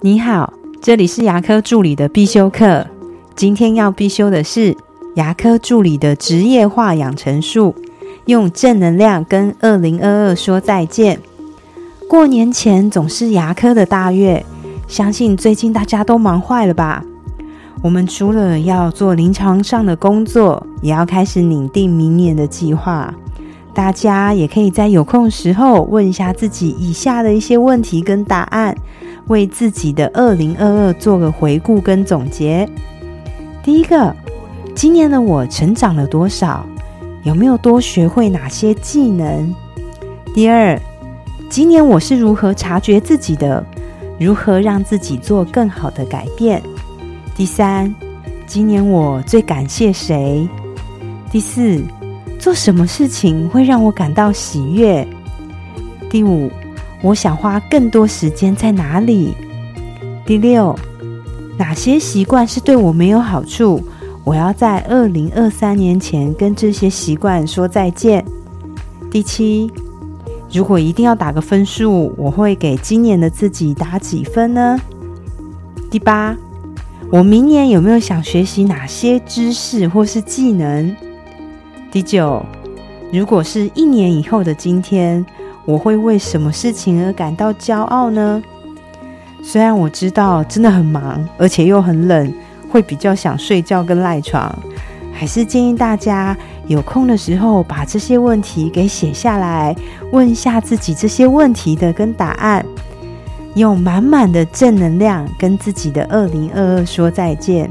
你好，这里是牙科助理的必修课。今天要必修的是牙科助理的职业化养成术，用正能量跟二零二二说再见。过年前总是牙科的大月，相信最近大家都忙坏了吧？我们除了要做临床上的工作，也要开始拟定明年的计划。大家也可以在有空时候问一下自己以下的一些问题跟答案。为自己的二零二二做个回顾跟总结。第一个，今年的我成长了多少？有没有多学会哪些技能？第二，今年我是如何察觉自己的？如何让自己做更好的改变？第三，今年我最感谢谁？第四，做什么事情会让我感到喜悦？第五。我想花更多时间在哪里？第六，哪些习惯是对我没有好处？我要在二零二三年前跟这些习惯说再见。第七，如果一定要打个分数，我会给今年的自己打几分呢？第八，我明年有没有想学习哪些知识或是技能？第九，如果是一年以后的今天。我会为什么事情而感到骄傲呢？虽然我知道真的很忙，而且又很冷，会比较想睡觉跟赖床，还是建议大家有空的时候把这些问题给写下来，问一下自己这些问题的跟答案，用满满的正能量跟自己的二零二二说再见。